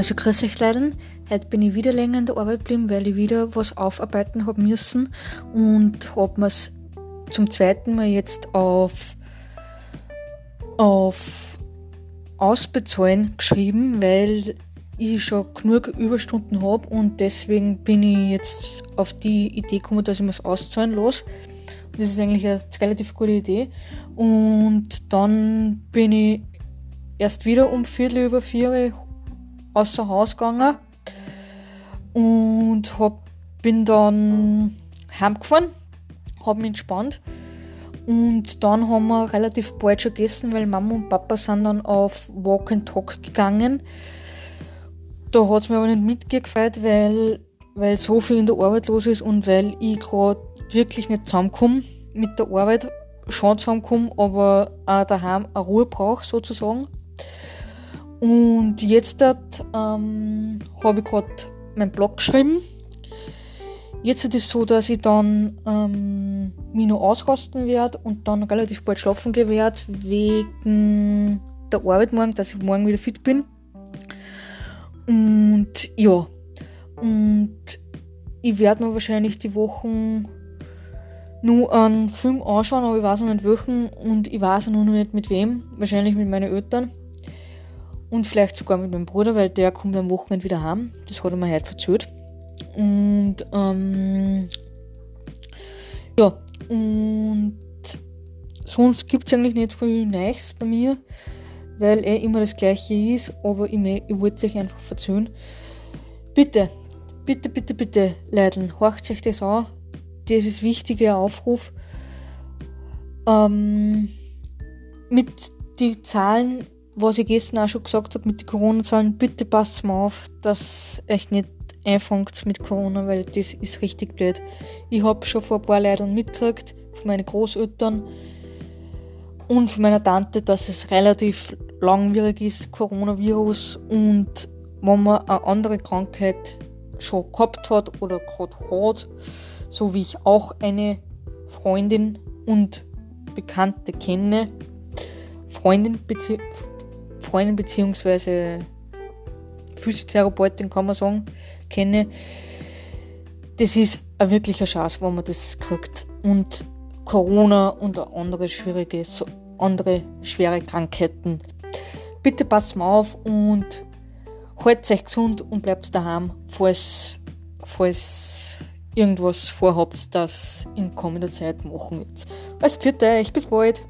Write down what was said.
Also grüß euch Leute, heute bin ich wieder länger in der Arbeit geblieben, weil ich wieder was aufarbeiten habe müssen und habe mir zum zweiten Mal jetzt auf, auf Ausbezahlen geschrieben, weil ich schon genug Überstunden habe und deswegen bin ich jetzt auf die Idee gekommen, dass ich mir es auszahlen lasse. Das ist eigentlich eine relativ gute Idee. Und dann bin ich erst wieder um Viertel über vier außer Haus gegangen und hab, bin dann heimgefahren, hab mich entspannt und dann haben wir relativ bald schon gegessen, weil Mama und Papa sind dann auf Walk and Talk gegangen. Da hat es mir aber nicht mitgefreut, weil, weil so viel in der Arbeit los ist und weil ich gerade wirklich nicht zusammenkomme mit der Arbeit, schon zusammenkomme, aber auch daheim eine Ruhe brauche sozusagen. Und jetzt ähm, habe ich gerade meinen Blog geschrieben. Jetzt ist es so, dass ich dann ähm, mich noch ausrasten werde und dann relativ bald schlafen gehen werde, wegen der Arbeit morgen, dass ich morgen wieder fit bin. Und ja, und ich werde mir wahrscheinlich die Wochen nur einen Film anschauen, aber ich weiß noch nicht welchen und ich weiß noch nicht mit wem. Wahrscheinlich mit meinen Eltern. Und vielleicht sogar mit meinem Bruder, weil der kommt am Wochenende wieder heim. Das hat er mir heute verzählt. Und ähm, ja, und sonst gibt es eigentlich nicht viel Neues bei mir, weil er immer das gleiche ist, aber ich, ich wollte euch einfach verzögern. Bitte, bitte, bitte, bitte, Leiden, horcht euch das an. Das ist wichtiger Aufruf. Ähm, mit den Zahlen was ich gestern auch schon gesagt habe mit den Corona-Zahlen, bitte passt mal auf, dass echt nicht anfängt mit Corona, weil das ist richtig blöd. Ich habe schon vor ein paar Leuten mitgekriegt, von meinen Großeltern und von meiner Tante, dass es relativ langwierig ist, Coronavirus, und wenn man eine andere Krankheit schon gehabt hat oder gerade hat, so wie ich auch eine Freundin und Bekannte kenne, Freundin Freundin bzw. Physiotherapeutin, kann man sagen, kenne, das ist eine wirkliche Chance, wenn man das kriegt. Und Corona und andere schwierige, andere schwere Krankheiten. Bitte passt mal auf und haltet euch gesund und bleibt daheim, falls, falls irgendwas vorhabt, das in kommender Zeit machen wird. Also für euch, bis bald!